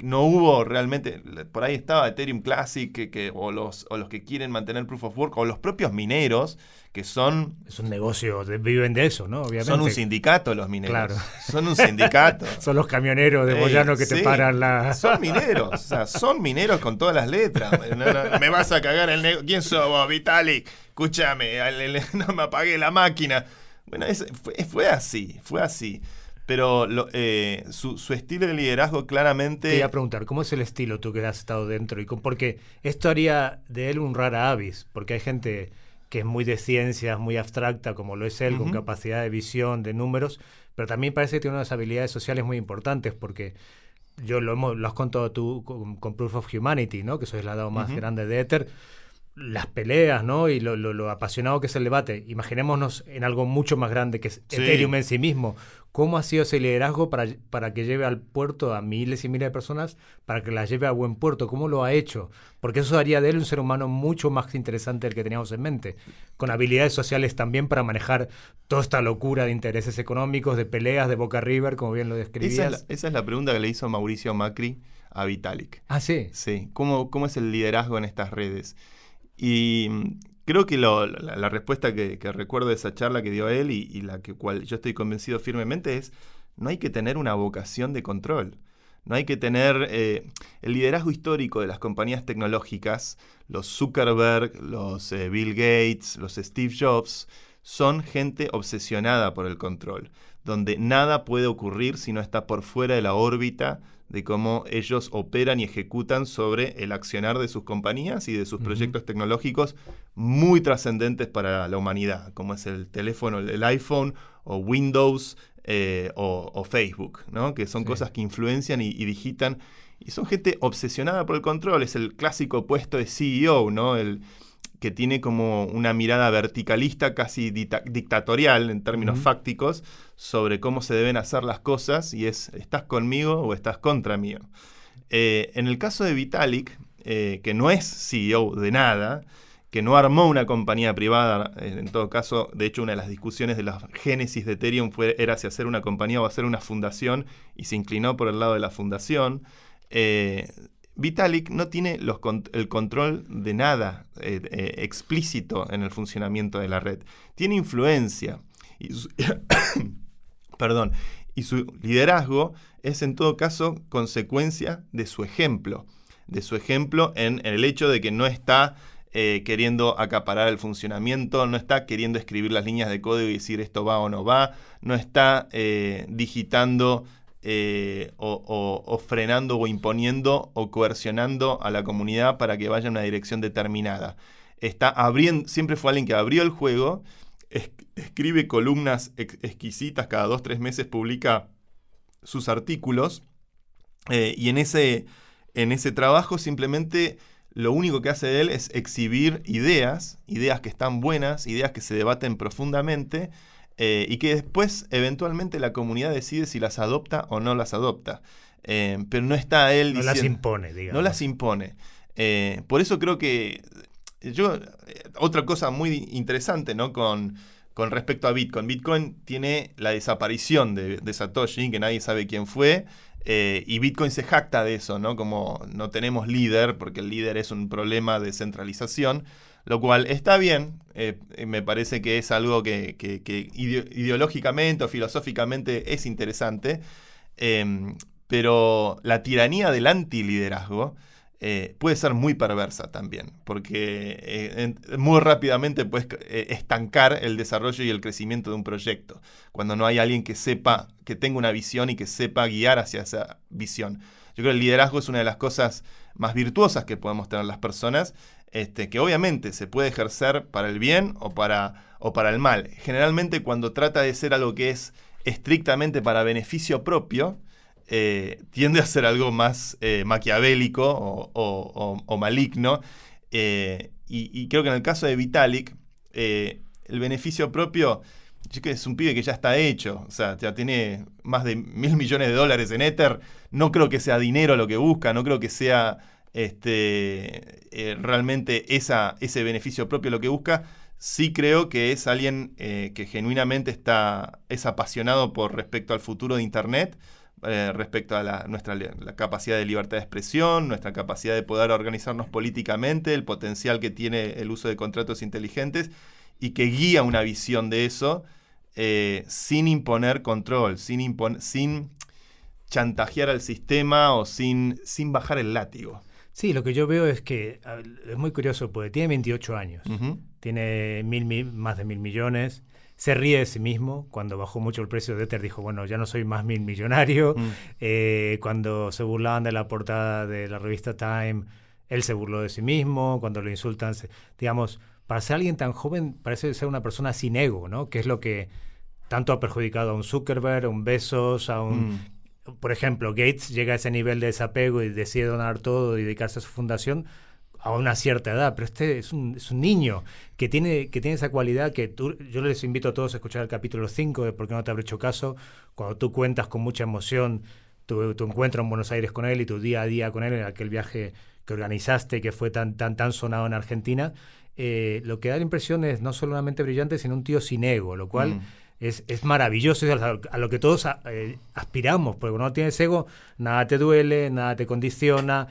No hubo realmente, por ahí estaba Ethereum Classic que, o, los, o los que quieren mantener Proof of Work o los propios mineros que son... Es un negocio, viven de eso, ¿no? Obviamente. Son un sindicato los mineros. Claro. Son un sindicato. *laughs* son los camioneros de Boyano que te paran la... son mineros, o sea, son mineros con todas las letras. me vas a cagar el negocio. ¿Quién sos vos, Vitalik? Escúchame, *laughs* no me apagué la máquina. Bueno, fue, así, fue así. Pero eh, su, estilo de liderazgo claramente... Te iba a preguntar, ¿cómo es el estilo tú que has estado dentro? y Porque esto haría de él un rara avis, porque hay gente que es muy de ciencias, muy abstracta, como lo es él, con capacidad de visión, de números, pero también parece que tiene unas habilidades sociales muy importantes, porque yo lo, hemos, lo has contado tú con, Proof of Humanity, ¿no? que eso es la DAO más grande de Ether, las peleas, ¿no? Y lo, apasionado que es el debate. Imaginémonos en algo mucho más grande que es Ethereum en sí mismo. ¿Cómo ha sido ese liderazgo para, para que lleve al puerto a miles y miles de personas, para que las lleve a buen puerto? ¿Cómo lo ha hecho? Porque eso haría de él un ser humano mucho más interesante del que teníamos en mente, con habilidades sociales también para manejar toda esta locura de intereses económicos, de peleas, de Boca River, como bien lo describías. Esa es la, esa es la pregunta que le hizo Mauricio Macri a Vitalik. Ah, sí. Sí. ¿Cómo, cómo es el liderazgo en estas redes? Y creo que la, respuesta que, recuerdo de esa charla que dio él y, la que cual yo estoy convencido firmemente es, no hay que tener una vocación de control. No hay que tener eh, el liderazgo histórico de las compañías tecnológicas, los Zuckerberg, los eh, Bill Gates, los Steve Jobs, son gente obsesionada por el control, donde nada puede ocurrir si no está por fuera de la órbita de cómo ellos operan y ejecutan sobre el accionar de sus compañías y de sus proyectos tecnológicos muy trascendentes para la humanidad, como es el teléfono, el iPhone o Windows eh, o, Facebook, ¿no? que son cosas que influencian y, digitan. Y son gente obsesionada por el control, es el clásico puesto de CEO, ¿no? El, que tiene como una mirada verticalista, casi dictatorial en términos fácticos, sobre cómo se deben hacer las cosas y es, ¿estás conmigo o estás contra mí? Eh, en el caso de Vitalik, eh, que no es CEO de nada, que no armó una compañía privada, en todo caso, de hecho una de las discusiones de la génesis de Ethereum fue, era si hacer una compañía o hacer una fundación, y se inclinó por el lado de la fundación. Eh, Vitalik no tiene el control de nada eh, eh, explícito en el funcionamiento de la red. Tiene influencia. Y su, *coughs* perdón. Y su liderazgo es en todo caso consecuencia de su ejemplo. De su ejemplo en, el hecho de que no está eh, queriendo acaparar el funcionamiento, no está queriendo escribir las líneas de código y decir esto va o no va, no está digitando eh, o, frenando o imponiendo o coercionando a la comunidad para que vaya en una dirección determinada. Está siempre fue alguien que abrió el juego, escribe columnas exquisitas, cada dos, tres meses publica sus artículos eh, y en ese, en ese trabajo simplemente lo único que hace él es exhibir ideas, ideas que están buenas, ideas que se debaten profundamente eh, y que después eventualmente la comunidad decide si las adopta o no las adopta. Eh, pero no está él No las impone, digamos. No las impone. Eh, por eso creo que yo otra cosa muy interesante, ¿no? Con, con respecto a Bitcoin. Bitcoin tiene la desaparición de, de Satoshi, que nadie sabe quién fue. Y Bitcoin se jacta de eso, ¿no? Como no tenemos líder, porque el líder es un problema de centralización. Lo cual está bien, eh, me parece que es algo que, ideológicamente o filosóficamente es interesante, em, pero la tiranía del antiliderazgo eh, puede ser muy perversa también, porque eh, muy rápidamente puedes estancar el desarrollo y el crecimiento de un proyecto, cuando no hay alguien que sepa, que tenga una visión y que sepa guiar hacia esa visión. Yo creo que el liderazgo es una de las cosas más virtuosas que podemos tener las personas este, que obviamente se puede ejercer para el bien o para, o para el mal. Generalmente cuando trata de ser algo que es estrictamente para beneficio propio, eh, tiende a ser algo más eh, maquiavélico o, maligno. Eh, y, creo que en el caso de Vitalik, el beneficio propio, que es un pibe que ya está hecho, o sea, ya tiene más de mil millones de dólares en Ether, no creo que sea dinero lo que busca, no creo que sea este, realmente esa, ese beneficio propio lo que busca. Sí creo que es alguien que genuinamente está, es apasionado por respecto al futuro de Internet, eh, respecto a la, nuestra la capacidad de libertad de expresión, nuestra capacidad de poder organizarnos políticamente, el potencial que tiene el uso de contratos inteligentes y que guía una visión de eso sin imponer control, sin, sin chantajear al sistema o sin, sin bajar el látigo. Sí, lo que yo veo es que es muy curioso, porque tiene 28 años, tiene mil, más de mil millones, se ríe de sí mismo. Cuando bajó mucho el precio de Ether dijo, bueno, ya no soy más mil millonario. Mm. Eh, cuando se burlaban de la portada de la revista Time, él se burló de sí mismo. Cuando lo insultan, digamos, para ser alguien tan joven parece ser una persona sin ego, ¿no? Que es lo que tanto ha perjudicado a un Zuckerberg, a un Besos, a un... Mm por ejemplo, Gates llega a ese nivel de desapego y decide donar todo y dedicarse a su fundación a una cierta edad, pero este es un, es un niño que tiene, que tiene esa cualidad que tú, yo les invito a todos a escuchar el capítulo 5 de Por qué no te habré hecho caso, cuando tú cuentas con mucha emoción tu, tu, encuentro en Buenos Aires con él y tu día a día con él en aquel viaje que organizaste, que fue tan, tan, tan sonado en Argentina, eh, lo que da la impresión es no solamente brillante, sino un tío sin ego, lo cual... Mm. es, es maravilloso, es a, lo que todos eh, aspiramos, porque cuando no tienes ego, nada te duele, nada te condiciona,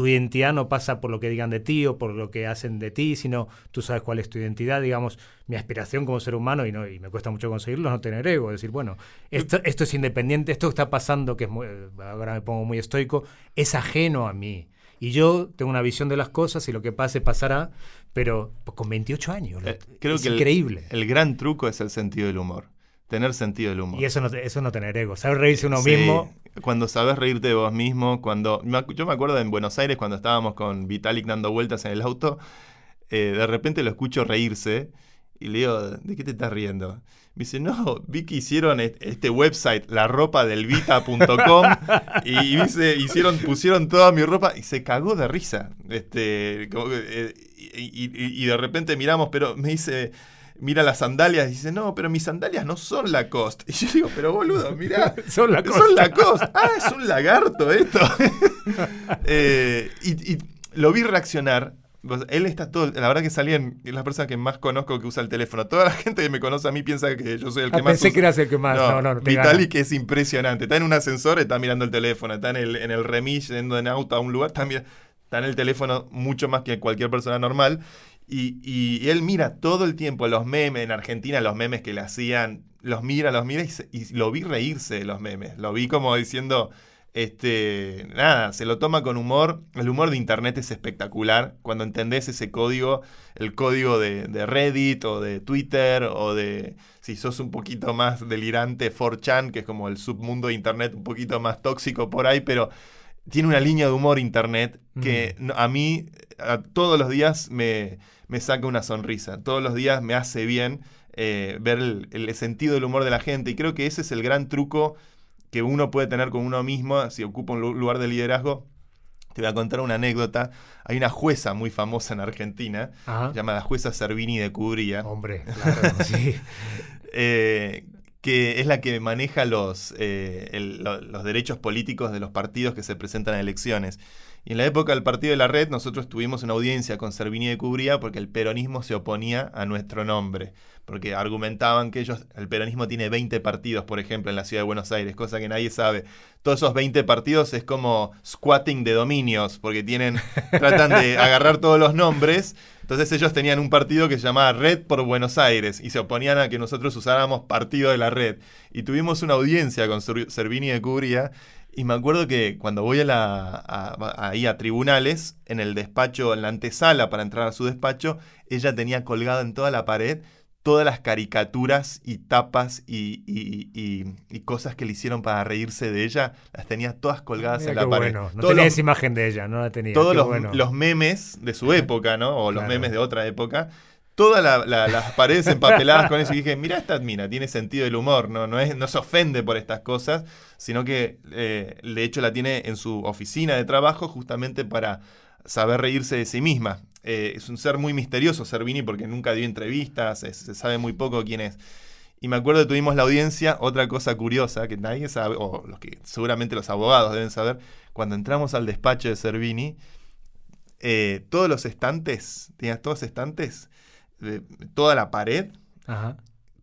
tu identidad no pasa por lo que digan de ti o por lo que hacen de ti, sino tú sabes cuál es tu identidad, digamos, mi aspiración como ser humano, y, no, y me cuesta mucho conseguirlo, es no tener ego, decir, bueno, esto, esto es independiente, esto que está pasando, que es ahora me pongo muy estoico, es ajeno a mí. Y yo tengo una visión de las cosas y lo que pase pasará, pero con 28 años. Eh, creo es que increíble. El, gran truco es el sentido del humor. Tener sentido del humor. Y eso no, eso no tener ego. Saber reírse uno mismo. Cuando sabes reírte de vos mismo, cuando. Yo me acuerdo en Buenos Aires cuando estábamos con Vitalik dando vueltas en el auto, eh, de repente lo escucho reírse y le digo, ¿de qué te estás riendo? Me dice, no, vi que hicieron este website, la ropa del vita.com, y hicieron, pusieron toda mi ropa y se cagó de risa. Este, eh, y, de repente miramos, pero me dice, mira las sandalias y dice, no, pero mis sandalias no son Lacoste. Y yo digo, pero boludo, mira, *laughs* son Lacoste. Son Lacoste. Ah, es un lagarto esto. *laughs* Eh, y, lo vi reaccionar él está todo. La verdad que salían. Es la persona que más conozco que usa el teléfono. Toda la gente que me conoce a mí piensa que yo soy el que ah, más. Pensé que eras el que más. No, no, no. Vitalik es impresionante. Está en un ascensor, está mirando el teléfono. Está en el, en el remis, yendo en auto a un lugar. Está, está en el teléfono mucho más que cualquier persona normal. Y, él mira todo el tiempo los memes en Argentina, los memes que le hacían. Los mira, los mira y, y lo vi reírse de los memes. Lo vi como diciendo este, nada, se lo toma con humor. El humor de Internet es espectacular. Cuando entendés ese código, el código de, Reddit o de Twitter o de, si sos un poquito más delirante, 4chan, que es como el submundo de Internet un poquito más tóxico por ahí, pero tiene una línea de humor Internet que a mí todos los días me, saca una sonrisa. Todos los días me hace bien eh, ver el sentido del humor de la gente. Y creo que ese es el gran truco que uno puede tener con uno mismo si ocupa un lugar de liderazgo. Te voy a contar una anécdota. Hay una jueza muy famosa en Argentina, llamada jueza Servini de Cubría. Hombre, claro, sí. *laughs* Eh, que es la que maneja los, eh, los derechos políticos de los partidos que se presentan a elecciones. Y en la época del partido de la red, nosotros tuvimos una audiencia con Servini de Cubría porque el peronismo se oponía a nuestro nombre. Porque argumentaban que ellos, el peronismo tiene 20 partidos, por ejemplo, en la ciudad de Buenos Aires, cosa que nadie sabe. Todos esos 20 partidos es como squatting de dominios, porque tienen, *laughs* tratan de agarrar todos los nombres. Entonces ellos tenían un partido que se llamaba Red por Buenos Aires y se oponían a que nosotros usáramos partido de la red. Y tuvimos una audiencia con Servini de Cubría y me acuerdo que cuando voy a la, ahí a tribunales, en el despacho, en la antesala para entrar a su despacho, ella tenía colgada en toda la pared todas las caricaturas y tapas y, y, cosas que le hicieron para reírse de ella, las tenía todas colgadas en la pared. Bueno. No tenía esa imagen de ella, no la tenía. Todos los, los, memes de su época, ¿no? O los memes de otra época todas las paredes empapeladas con eso. Y dije, mira esta mina, tiene sentido del humor, no, no, es, no se ofende por estas cosas, sino que eh, de hecho la tiene en su oficina de trabajo justamente para saber reírse de sí misma. Eh, es un ser muy misterioso, Servini, porque nunca dio entrevistas, se, sabe muy poco quién es. Y me acuerdo que tuvimos la audiencia, otra cosa curiosa que nadie sabe, o los que seguramente los abogados deben saber, cuando entramos al despacho de Servini, eh, todos los estantes, tenías todos estantes, toda la pared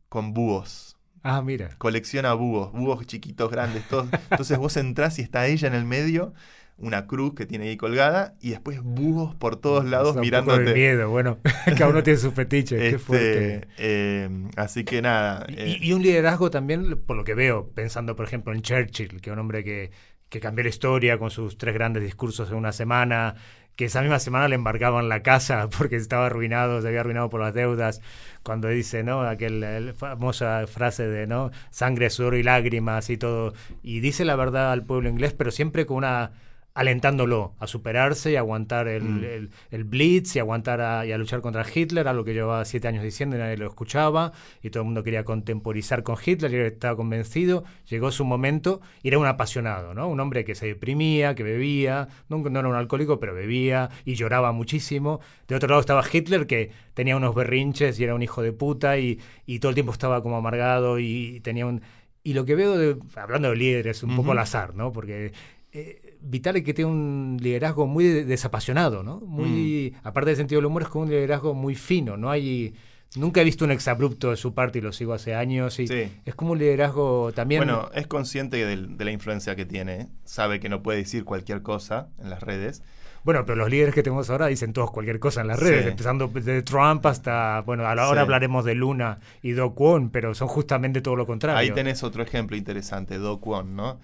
con búhos. Ah, mira. Colecciona búhos, búhos chiquitos, grandes, todos. Entonces vos entrás y está ella en el medio una cruz que tiene ahí colgada y después búhos por todos lados mirándote. Un miedo, bueno, *laughs* cada uno tiene su fetiche, qué este, fuerte. Eh, así que nada. Eh. Y, un liderazgo también, por lo que veo, pensando por ejemplo en Churchill, que es un hombre que, que cambió la historia con sus tres grandes discursos en una semana, que esa misma semana le embarcaban la casa *laughs* porque estaba arruinado, se había arruinado por las deudas, cuando dice, ¿no? Aquella famosa frase de, ¿no? Sangre, sudor y lágrimas y todo. Y dice la verdad al pueblo inglés, pero siempre con una alentándolo a superarse y aguantar mm. el, el, Blitz y aguantar a, y a luchar contra Hitler, algo que llevaba siete años diciendo y nadie lo escuchaba, y todo el mundo quería contemporizar con Hitler y él estaba convencido. Llegó su momento y era un apasionado, ¿no? Un hombre que se deprimía, que bebía, no, no era un alcohólico, pero bebía y lloraba muchísimo. De otro lado estaba Hitler, que tenía unos berrinches y era un hijo de puta y, y todo el tiempo estaba como amargado y tenía un... Y lo que veo, de, hablando de líderes, un poco al azar, ¿no? Porque eh, Vitalik que tiene un liderazgo muy desapasionado, ¿no? Muy, mm. aparte del sentido del humor, es como un liderazgo muy fino, no hay... Nunca he visto un exabrupto de su parte y lo sigo hace años. Y Es como un liderazgo también. Bueno, es consciente de, la influencia que tiene. Sabe que no puede decir cualquier cosa en las redes. Bueno, pero los líderes que tenemos ahora dicen todos cualquier cosa en las redes, empezando de Trump hasta, bueno, ahora hablaremos de Luna y Do Kwon, pero son justamente todo lo contrario. Ahí tenés otro ejemplo interesante, Do Kwon, ¿no?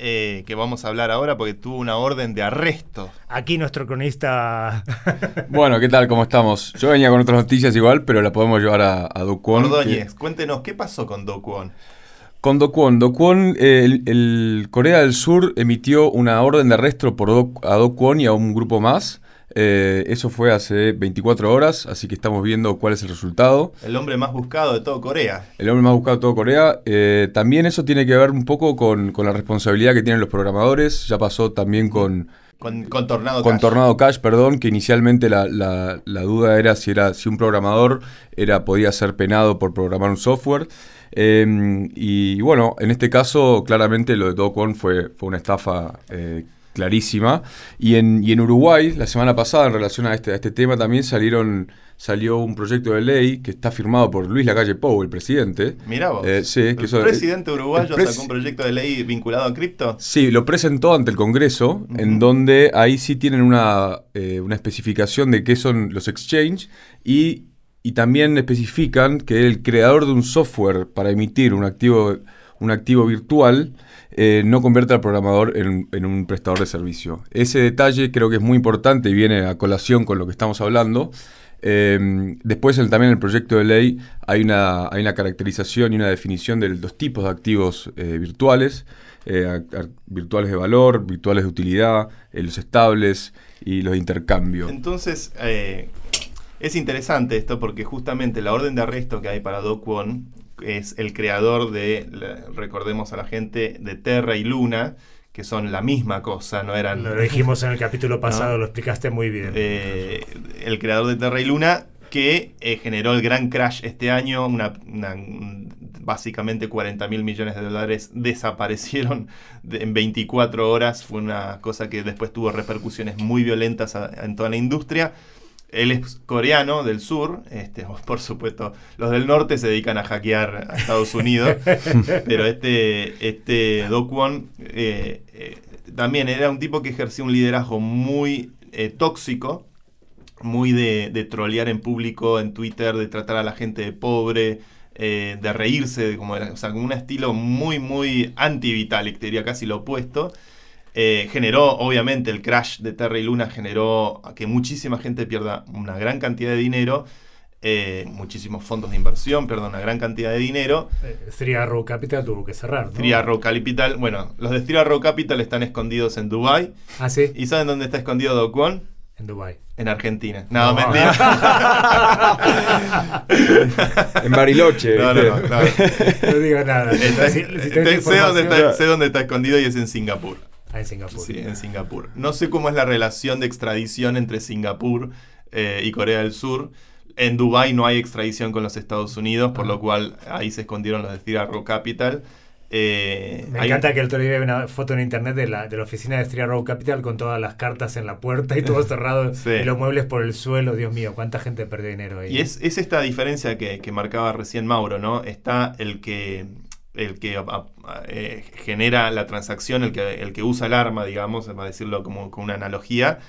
Eh, que vamos a hablar ahora porque tuvo una orden de arresto. Aquí nuestro cronista. *laughs* bueno, ¿qué tal? ¿Cómo estamos? Yo venía con otras noticias igual, pero la podemos llevar a, a Do Kwon. cuéntenos, ¿qué pasó con Do Kwon? Con Do Kwon. Do Kwon, eh, el, Corea del Sur emitió una orden de arresto por a Do Kwon y a un grupo más. Eh, eso fue hace 24 horas, así que estamos viendo cuál es el resultado. El hombre más buscado de todo Corea. El hombre más buscado de todo Corea. Eh, también eso tiene que ver un poco con, la responsabilidad que tienen los programadores. Ya pasó también con... Con, Tornado con Tornado Cash, perdón, que inicialmente la, duda era si, era si un programador era, podía ser penado por programar un software. Em, y, bueno, en este caso, claramente lo de Dokon fue, fue una estafa eh, clarísima. Y en, y en Uruguay, la semana pasada, en relación a este, a este tema, también salieron salió un proyecto de ley que está firmado por Luis Lacalle Pou, el presidente. Mirá vos. Eh, sí, ¿El presidente uruguayo sacó un proyecto de ley vinculado a cripto? Sí, lo presentó ante el Congreso, en donde ahí sí tienen una, eh, una especificación de qué son los exchange y, y también especifican que el creador de un software para emitir un activo, un activo virtual eh, no convierte al programador en, un prestador de servicio. Ese detalle creo que es muy importante y viene a colación con lo que estamos hablando. Eh, después también en el proyecto de ley hay una, caracterización y una definición de los tipos de activos eh, virtuales, virtuales de valor, virtuales de utilidad, los estables y los de intercambio. Entonces, es interesante esto porque justamente la orden de arresto que hay para Do es el creador de, recordemos a la gente, de Terra y Luna, que son la misma cosa, no eran... Lo dijimos en el capítulo *laughs* pasado, lo explicaste muy bien. Eh, el creador de Terra y Luna, que eh, generó el gran crash este año, una, básicamente 40 mil millones de dólares desaparecieron en 24 horas, fue una cosa que después tuvo repercusiones muy violentas en toda la industria. Él es coreano del sur, este, *laughs* por supuesto, los del norte se dedican a hackear a Estados Unidos, *laughs* pero este, este Do Kwon eh, eh, también era un tipo que ejercía un liderazgo muy eh, tóxico, muy de, de, trolear en público, en Twitter, de tratar a la gente de pobre, de reírse, como era, o sea, con un estilo muy, muy anti-Vitalik, te diría casi lo opuesto. Eh, generó, obviamente, el crash de Terra y Luna generó que muchísima gente pierda una gran cantidad de dinero. Eh, muchísimos fondos de inversión, perdón, una gran cantidad de dinero. Eh, Three Arrow Capital tuvo que cerrar. ¿no? Three Arrow Capital, bueno, los de Three Arrow Capital están escondidos en Dubai. Ah, sí. ¿Y saben dónde está escondido Do Kwon? En Dubai. En Argentina. No, mentira. *laughs* en Bariloche. No, no, no, no. digo nada. sé, dónde está, sé dónde está escondido y es en Singapur. Ah, en Singapur. Sí, en Singapur. No sé cómo es la relación de extradición entre Singapur eh, y Corea del Sur. En Dubái no hay extradición con los Estados Unidos, por lo cual ahí se escondieron los de Rock Capital. Eh, Me encanta que el otro día vi una foto en internet de la, de la oficina de Street Road Capital con todas las cartas en la puerta y todo *laughs* cerrado y los muebles por el suelo. Dios mío, cuánta gente perdió dinero ahí. Y es, esta diferencia que, marcaba recién Mauro, ¿no? Está el que, el que eh, genera la transacción, el que, el que usa el arma, digamos, para decirlo como con una analogía,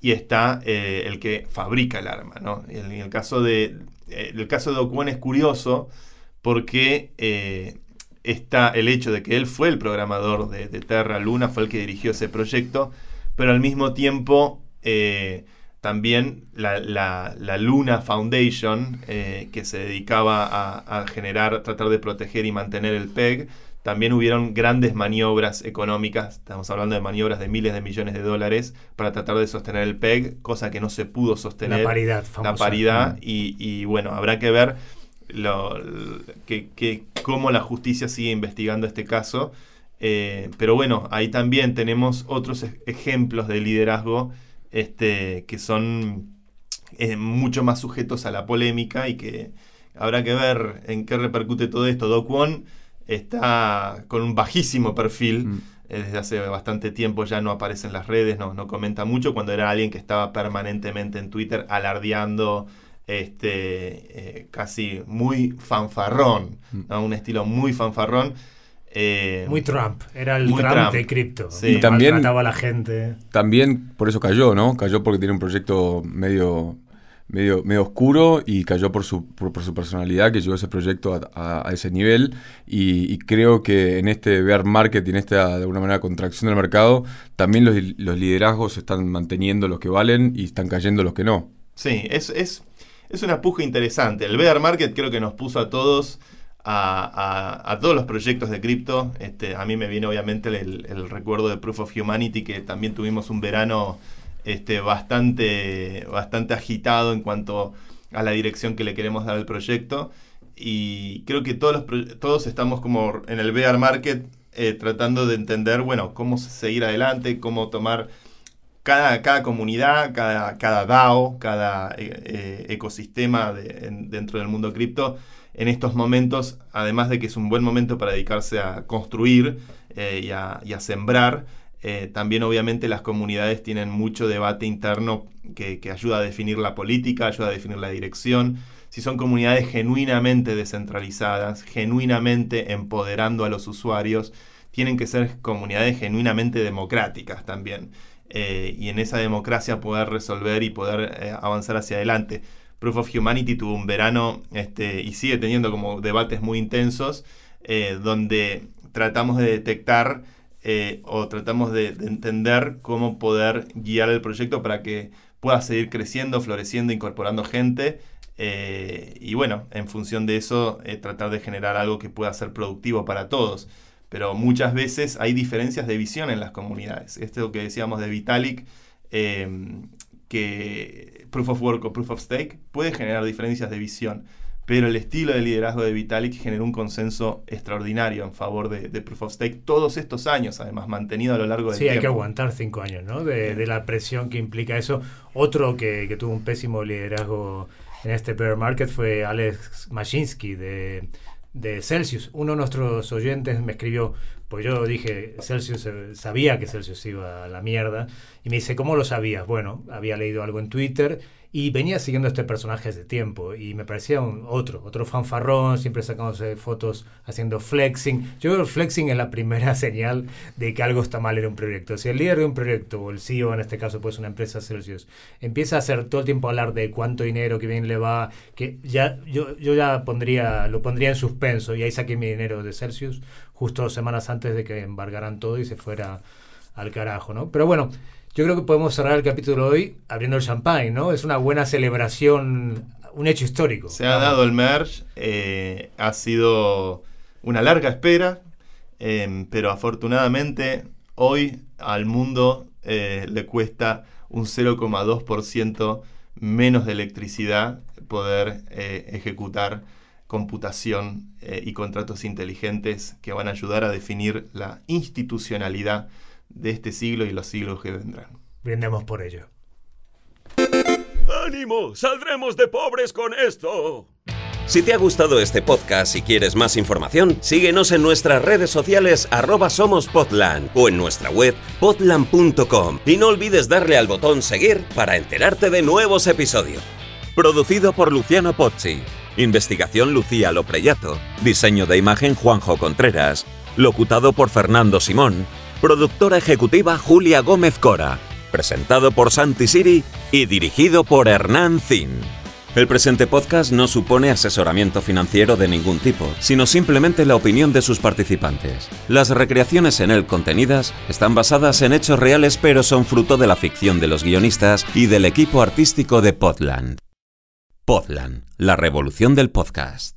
y está eh, el que fabrica el arma, ¿no? En, el caso de, el caso de es curioso porque está el hecho de que él fue el programador de, Terra Luna, fue el que dirigió ese proyecto, pero al mismo tiempo eh, también la, Luna Foundation, eh, que se dedicaba a, generar, tratar de proteger y mantener el PEG, también hubieron grandes maniobras económicas, estamos hablando de maniobras de miles de millones de dólares para tratar de sostener el PEG, cosa que no se pudo sostener. La paridad, famosa. La paridad, y, y bueno, habrá que ver lo, que, cómo la justicia sigue investigando este caso. Eh, pero bueno, ahí también tenemos otros ejemplos de liderazgo este, que son eh, mucho más sujetos a la polémica y que habrá que ver en qué repercute todo esto. Do Kwon está con un bajísimo perfil. Mm. Eh, desde hace bastante tiempo ya no aparece en las redes, no, no comenta mucho, cuando era alguien que estaba permanentemente en Twitter alardeando este, eh, casi muy fanfarrón, mm. un estilo muy fanfarrón. Eh, muy Trump, era el Trump, de cripto. Y también a la gente. También por eso cayó, ¿no? Cayó porque tiene un proyecto medio medio, medio oscuro y cayó por su, por, su personalidad que llevó ese proyecto a, ese nivel y, creo que en este bear market y en esta de alguna manera contracción del mercado también los, los liderazgos están manteniendo los que valen y están cayendo los que no. Sí, es, es es una puja interesante. El bear market creo que nos puso a todos, a, todos los proyectos de cripto. Este, a mí me viene obviamente el, recuerdo de Proof of Humanity, que también tuvimos un verano este, bastante, bastante agitado en cuanto a la dirección que le queremos dar al proyecto. Y creo que todos, todos estamos como en el bear market eh, tratando de entender, bueno, cómo seguir adelante, cómo tomar cada, comunidad, cada, cada DAO, cada eh, eh, ecosistema dentro del mundo cripto, en estos momentos, además de que es un buen momento para dedicarse a construir eh, y, a, sembrar, también obviamente las comunidades tienen mucho debate interno que, ayuda a definir la política, ayuda a definir la dirección. Si son comunidades genuinamente descentralizadas, genuinamente empoderando a los usuarios, tienen que ser comunidades genuinamente democráticas también. Eh, y en esa democracia poder resolver y poder eh, avanzar hacia adelante. Proof of Humanity tuvo un verano este, y sigue teniendo como debates muy intensos eh, donde tratamos de detectar o tratamos de, entender cómo poder guiar el proyecto para que pueda seguir creciendo, floreciendo, incorporando gente y bueno, en función de eso tratar de generar algo que pueda ser productivo para todos pero muchas veces hay diferencias de visión en las comunidades. Esto que decíamos de Vitalik, que Proof of Work o Proof of Stake puede generar diferencias de visión, pero el estilo de liderazgo de Vitalik generó un consenso extraordinario en favor de, Proof of Stake todos estos años, además, mantenido a lo largo del tiempo. Sí, hay que aguantar cinco años, ¿no? De, la presión que implica eso. Otro que, que tuvo un pésimo liderazgo en este bear market fue Alex Mashinsky de de Celsius. Uno de nuestros oyentes me escribió, pues yo dije, Celsius eh, sabía que Celsius iba a la mierda, y me dice, ¿cómo lo sabías? Bueno, había leído algo en Twitter y venía siguiendo a este personaje hace tiempo y me parecía un otro, otro fanfarrón, siempre sacándose fotos haciendo flexing. Yo creo que el flexing es la primera *laughs* señal de que algo está mal en un proyecto. Si el líder de un proyecto, o el CEO en este caso, pues una empresa Celsius, empieza a hacer todo el tiempo hablar de cuánto dinero, que bien le va, que ya yo, yo ya pondría, lo pondría en suspenso y ahí saqué mi dinero de Celsius justo semanas antes de que embargaran todo y se fuera al carajo, ¿no? Pero bueno, yo creo que podemos cerrar el capítulo hoy abriendo el champagne, ¿no? Es una buena celebración, un hecho histórico. Se ha dado el merge, eh, ha sido una larga espera, em, pero afortunadamente hoy al mundo eh, le cuesta un 0,2% menos de electricidad poder eh, ejecutar computación y contratos inteligentes que van a ayudar a definir la institucionalidad de este siglo y los siglos que vendrán. Brindemos por ello. ¡Ánimo! ¡Saldremos de pobres con esto! Si te ha gustado este podcast y quieres más información, síguenos en nuestras redes sociales arroba o en nuestra web podland.com y no olvides darle al botón seguir para enterarte de nuevos episodios. Producido por Luciano Pozzi. Investigación Lucía Lopreyato. Diseño de imagen Juanjo Contreras. Locutado por Fernando Simón. Productora ejecutiva Julia Gómez Cora. Presentado por Santi Siri y dirigido por Hernán Zin. El presente podcast no supone asesoramiento financiero de ningún tipo, sino simplemente la opinión de sus participantes. Las recreaciones en él contenidas están basadas en hechos reales pero son fruto de la ficción de los guionistas y del equipo artístico de Podland. Podland, la revolución del podcast.